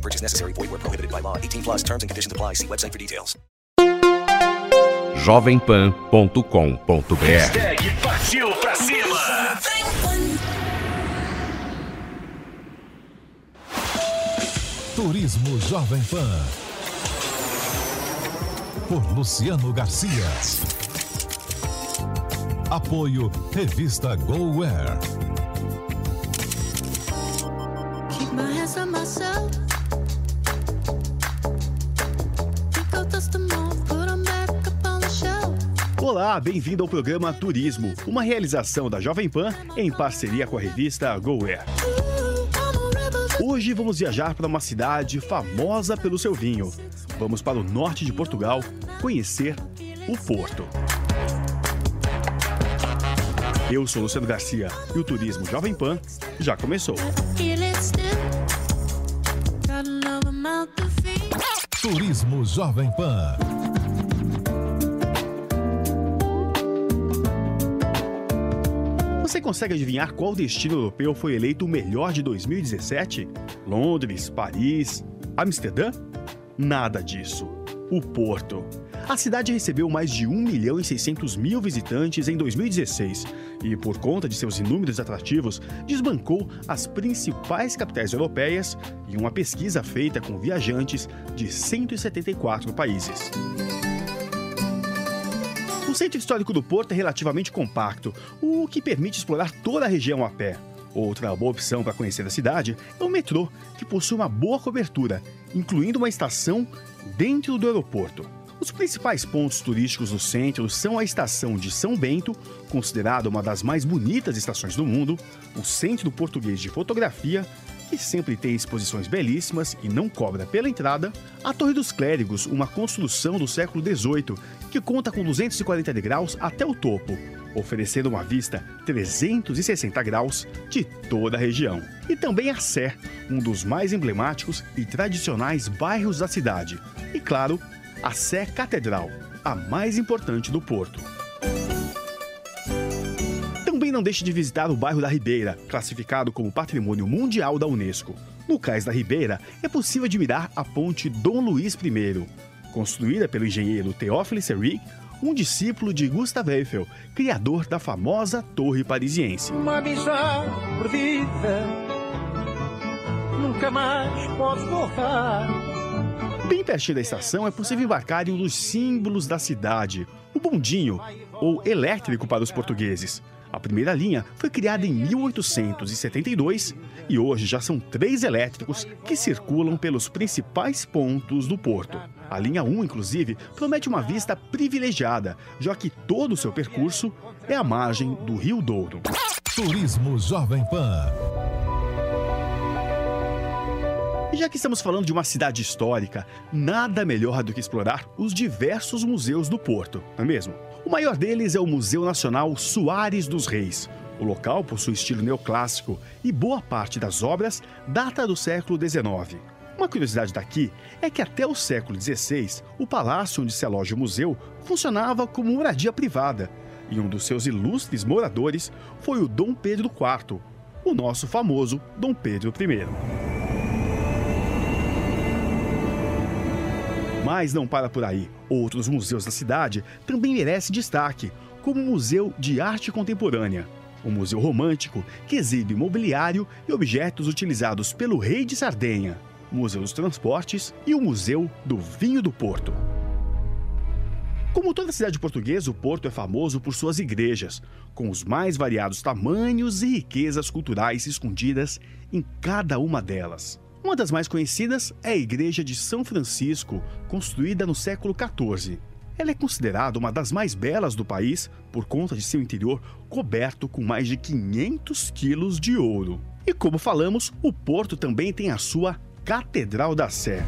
No purchase necessary. Void where prohibited by law. 18 plus terms and conditions apply. See website for details. jovempan.com.br Hashtag partiu pra cima. Turismo Jovem Pan. Por Luciano Garcia. Apoio Revista GoWare. Keep my hands on myself. Olá, bem-vindo ao programa Turismo, uma realização da Jovem Pan em parceria com a revista GoWare. Hoje vamos viajar para uma cidade famosa pelo seu vinho. Vamos para o norte de Portugal conhecer o Porto. Eu sou Luciano Garcia e o Turismo Jovem Pan já começou. Turismo Jovem Pan. Consegue adivinhar qual destino europeu foi eleito o melhor de 2017? Londres, Paris, Amsterdã? Nada disso. O Porto. A cidade recebeu mais de 1 milhão e 600 mil visitantes em 2016 e, por conta de seus inúmeros atrativos, desbancou as principais capitais europeias em uma pesquisa feita com viajantes de 174 países. O centro histórico do Porto é relativamente compacto, o que permite explorar toda a região a pé. Outra boa opção para conhecer a cidade é o metrô, que possui uma boa cobertura, incluindo uma estação dentro do aeroporto. Os principais pontos turísticos do centro são a estação de São Bento, considerada uma das mais bonitas estações do mundo, o Centro Português de Fotografia, que sempre tem exposições belíssimas e não cobra pela entrada, a Torre dos Clérigos, uma construção do século XVIII, que conta com 240 degraus até o topo, oferecendo uma vista 360 graus de toda a região. E também a Sé, um dos mais emblemáticos e tradicionais bairros da cidade. E claro, a Sé Catedral, a mais importante do Porto. Também não deixe de visitar o bairro da Ribeira, classificado como Patrimônio Mundial da Unesco. No Cais da Ribeira, é possível admirar a ponte Dom Luís I, construída pelo engenheiro Théophile Seyrig, um discípulo de Gustave Eiffel, criador da famosa Torre Parisiense. Uma amizade perdida Nunca mais pode voltar Bem pertinho da estação é possível embarcar em um dos símbolos da cidade, o bondinho, ou elétrico para os portugueses. A primeira linha foi criada em 1872 e hoje já são três elétricos que circulam pelos principais pontos do porto. A linha 1, inclusive, promete uma vista privilegiada, já que todo o seu percurso é à margem do Rio Douro. Turismo Jovem Pan. E já que estamos falando de uma cidade histórica, nada melhor do que explorar os diversos museus do Porto, não é mesmo? O maior deles é o Museu Nacional Soares dos Reis. O local possui estilo neoclássico e boa parte das obras data do século XIX. Uma curiosidade daqui é que até o século XVI, o palácio onde se aloja o museu funcionava como moradia privada, e um dos seus ilustres moradores foi o Dom Pedro IV, o nosso famoso Dom Pedro I. Mas não para por aí. Outros museus da cidade também merecem destaque, como o Museu de Arte Contemporânea, o Museu Romântico, que exibe mobiliário e objetos utilizados pelo Rei de Sardenha, Museu dos Transportes e o Museu do Vinho do Porto. Como toda cidade portuguesa, o Porto é famoso por suas igrejas, com os mais variados tamanhos e riquezas culturais escondidas em cada uma delas. Uma das mais conhecidas é a Igreja de São Francisco, construída no século XIV. Ela é considerada uma das mais belas do país por conta de seu interior coberto com mais de 500 quilos de ouro. E como falamos, o Porto também tem a sua Catedral da Sé.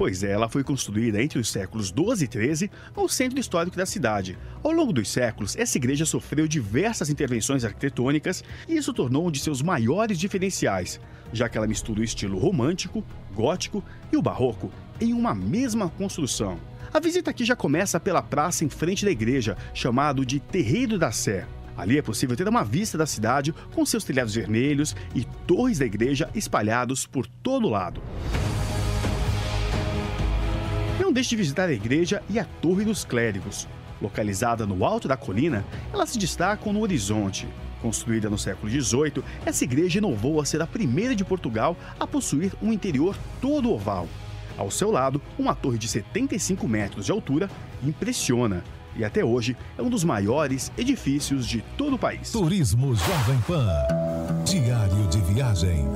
Pois é, ela foi construída entre os séculos 12 e 13 no centro histórico da cidade. Ao longo dos séculos, essa igreja sofreu diversas intervenções arquitetônicas e isso tornou um de seus maiores diferenciais, já que ela mistura o estilo romântico, gótico e o barroco em uma mesma construção. A visita aqui já começa pela praça em frente da igreja, chamado de Terreiro da Sé. Ali é possível ter uma vista da cidade com seus telhados vermelhos e torres da igreja espalhados por todo lado. Não deixe de visitar a igreja e a Torre dos Clérigos. Localizada no alto da colina, elas se destacam no horizonte. Construída no século XVIII, essa igreja inovou a ser a primeira de Portugal a possuir um interior todo oval. Ao seu lado, uma torre de 75 metros de altura impressiona e até hoje é um dos maiores edifícios de todo o país. Turismo Jovem Pan. Diário de viagem.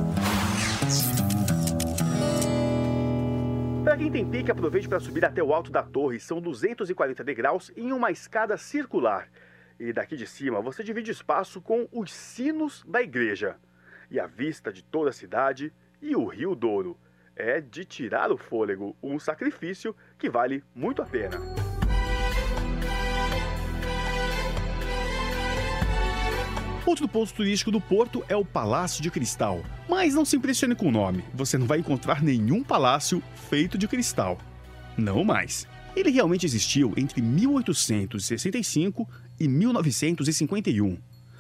Para quem tem pique, aproveite para subir até o alto da torre. São 240 degraus em uma escada circular. E daqui de cima você divide espaço com os sinos da igreja. E a vista de toda a cidade e o Rio Douro. É de tirar o fôlego, um sacrifício que vale muito a pena. Outro ponto turístico do Porto é o Palácio de Cristal. Mas não se impressione com o nome, você não vai encontrar nenhum palácio feito de cristal. Não mais. Ele realmente existiu entre 1865 e 1951,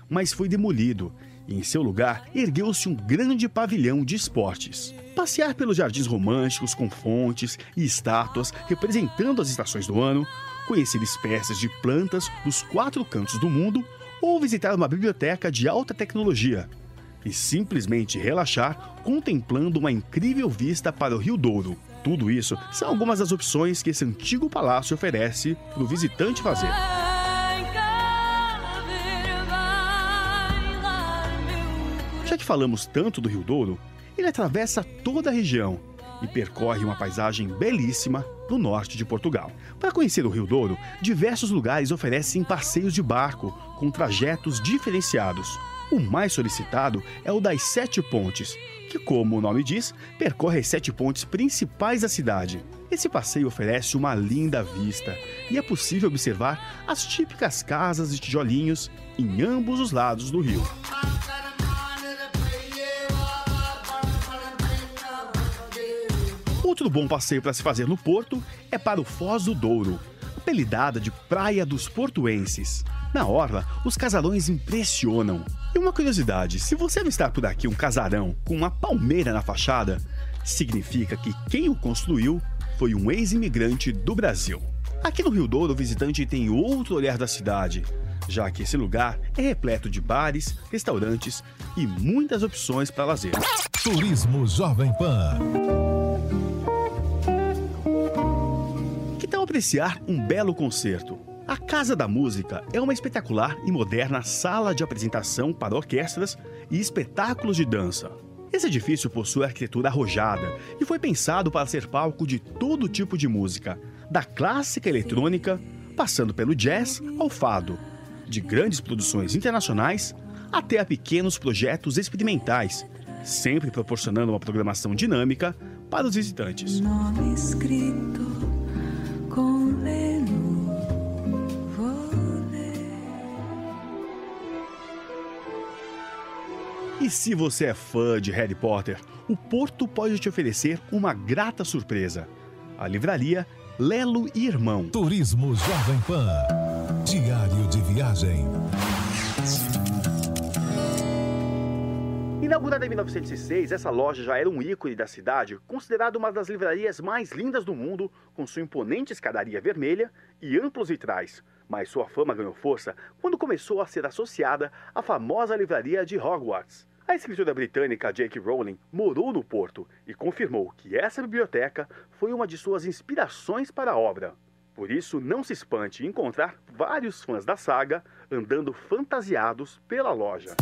mas foi demolido e em seu lugar ergueu-se um grande pavilhão de esportes. Passear pelos jardins românticos com fontes e estátuas representando as estações do ano, conhecer espécies de plantas dos quatro cantos do mundo ou visitar uma biblioteca de alta tecnologia e simplesmente relaxar contemplando uma incrível vista para o Rio Douro. Tudo isso são algumas das opções que esse antigo palácio oferece para o visitante fazer. Já que falamos tanto do Rio Douro, ele atravessa toda a região e percorre uma paisagem belíssima no norte de Portugal. Para conhecer o Rio Douro, diversos lugares oferecem passeios de barco com trajetos diferenciados. O mais solicitado é o das Sete Pontes, que, como o nome diz, percorre as sete pontes principais da cidade. Esse passeio oferece uma linda vista e é possível observar as típicas casas de tijolinhos em ambos os lados do rio. Outro bom passeio para se fazer no Porto é para o Foz do Douro, apelidada de Praia dos Portuenses. Na orla, os casarões impressionam. E uma curiosidade: se você avistar por aqui um casarão com uma palmeira na fachada, significa que quem o construiu foi um ex-imigrante do Brasil. Aqui no Rio Douro, o visitante tem outro olhar da cidade, já que esse lugar é repleto de bares, restaurantes e muitas opções para lazer. Turismo Jovem Pan. Apreciar um belo concerto? A Casa da Música é uma espetacular e moderna sala de apresentação para orquestras e espetáculos de dança. Esse edifício possui arquitetura arrojada e foi pensado para ser palco de todo tipo de música, da clássica eletrônica, passando pelo jazz ao fado, de grandes produções internacionais até a pequenos projetos experimentais, sempre proporcionando uma programação dinâmica para os visitantes. E se você é fã de Harry Potter, o Porto pode te oferecer uma grata surpresa. A livraria Lelo e Irmão. Turismo Jovem Pan. Diário de viagem. Inaugurada em 1906, essa loja já era um ícone da cidade, considerada uma das livrarias mais lindas do mundo, com sua imponente escadaria vermelha e amplos vitrais. Mas sua fama ganhou força quando começou a ser associada à famosa livraria de Hogwarts. A escritora britânica J.K. Rowling morou no Porto e confirmou que essa biblioteca foi uma de suas inspirações para a obra. Por isso, não se espante encontrar vários fãs da saga andando fantasiados pela loja.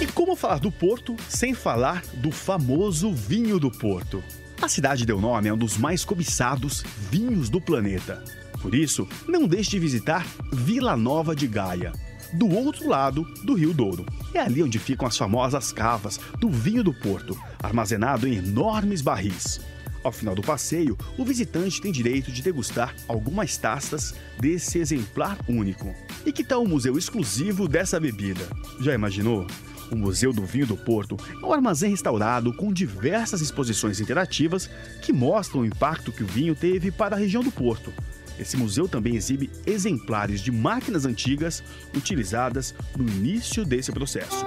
E como falar do Porto sem falar do famoso vinho do Porto? A cidade deu nome a um dos mais cobiçados vinhos do planeta. Por isso, não deixe de visitar Vila Nova de Gaia. do outro lado do Rio Douro. É ali onde ficam as famosas cavas do vinho do Porto, armazenado em enormes barris. Ao final do passeio, o visitante tem direito de degustar algumas taças desse exemplar único. E que tal o museu exclusivo dessa bebida? Já imaginou? O Museu do Vinho do Porto é um armazém restaurado com diversas exposições interativas que mostram o impacto que o vinho teve para a região do Porto. Esse museu também exibe exemplares de máquinas antigas utilizadas no início desse processo.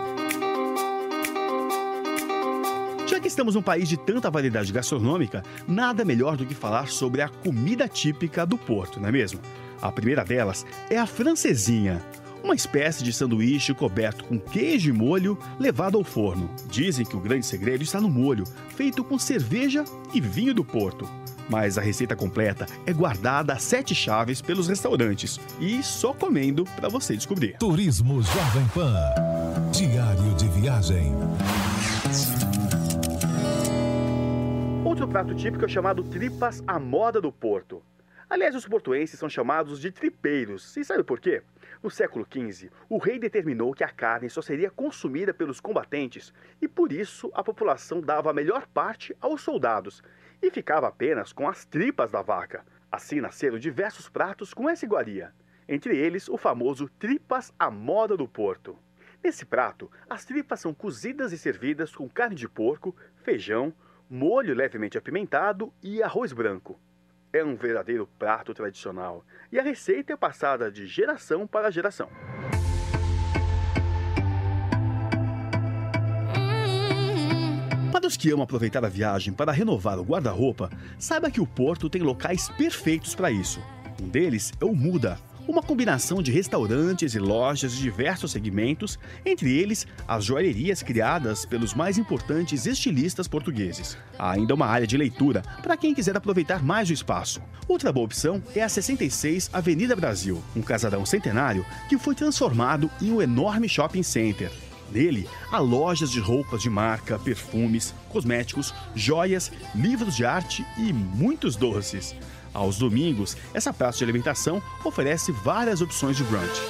Já que estamos num país de tanta variedade gastronômica, nada melhor do que falar sobre a comida típica do Porto, não é mesmo? A primeira delas é a francesinha, uma espécie de sanduíche coberto com queijo e molho levado ao forno. Dizem que o grande segredo está no molho, feito com cerveja e vinho do Porto. Mas a receita completa é guardada a sete chaves pelos restaurantes e só comendo para você descobrir. Turismo Jovem Pan. Diário de viagem. Outro prato típico é o chamado tripas à moda do Porto. Aliás, os portuenses são chamados de tripeiros. E sabe por quê? No século XV, o rei determinou que a carne só seria consumida pelos combatentes e por isso a população dava a melhor parte aos soldados e ficava apenas com as tripas da vaca. Assim nasceram diversos pratos com essa iguaria, entre eles o famoso tripas à moda do Porto. Nesse prato, as tripas são cozidas e servidas com carne de porco, feijão, molho levemente apimentado e arroz branco. É um verdadeiro prato tradicional e a receita é passada de geração para geração. Para os que amam aproveitar a viagem para renovar o guarda-roupa, saiba que o Porto tem locais perfeitos para isso. Um deles é o Muda, uma combinação de restaurantes e lojas de diversos segmentos, entre eles as joalherias criadas pelos mais importantes estilistas portugueses. Há ainda uma área de leitura para quem quiser aproveitar mais o espaço. Outra boa opção é a 66 Avenida Brasil, um casarão centenário que foi transformado em um enorme shopping center. Nele, há lojas de roupas de marca, perfumes, cosméticos, joias, livros de arte e muitos doces. Aos domingos, essa praça de alimentação oferece várias opções de brunch.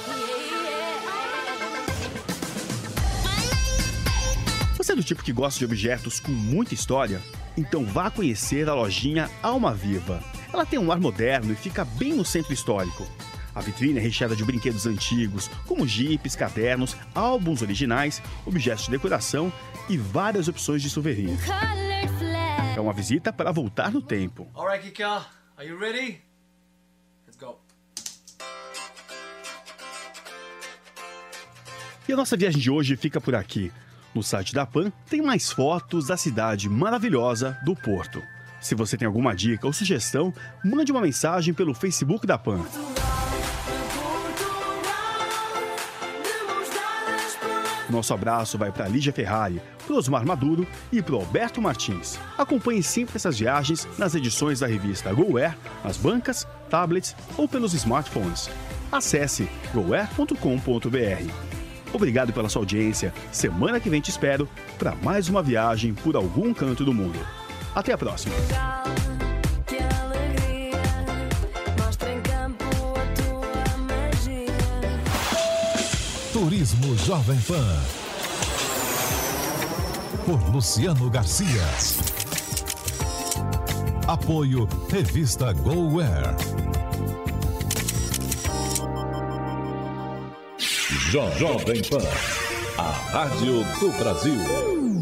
Você é do tipo que gosta de objetos com muita história? Então vá conhecer a lojinha Alma Viva. Ela tem um ar moderno e fica bem no centro histórico. A vitrine é recheada de brinquedos antigos, como jipes, cadernos, álbuns originais, objetos de decoração e várias opções de souvenir. É uma visita para voltar no tempo. Alright, Kika, are you ready? Let's go. E a nossa viagem de hoje fica por aqui. No site da PAN tem mais fotos da cidade maravilhosa do Porto. Se você tem alguma dica ou sugestão, mande uma mensagem pelo Facebook da PAN. Nosso abraço vai para Lígia Ferrari, para Osmar Maduro e para Alberto Martins. Acompanhe sempre essas viagens nas edições da revista GoAir, nas bancas, tablets ou pelos smartphones. Acesse goair.com.br. Obrigado pela sua audiência. Semana que vem te espero para mais uma viagem por algum canto do mundo. Até a próxima. Turismo Jovem Pan. Por Luciano Garcia. Apoio Revista GoWare. Jo- Jovem Pan, a rádio do Brasil.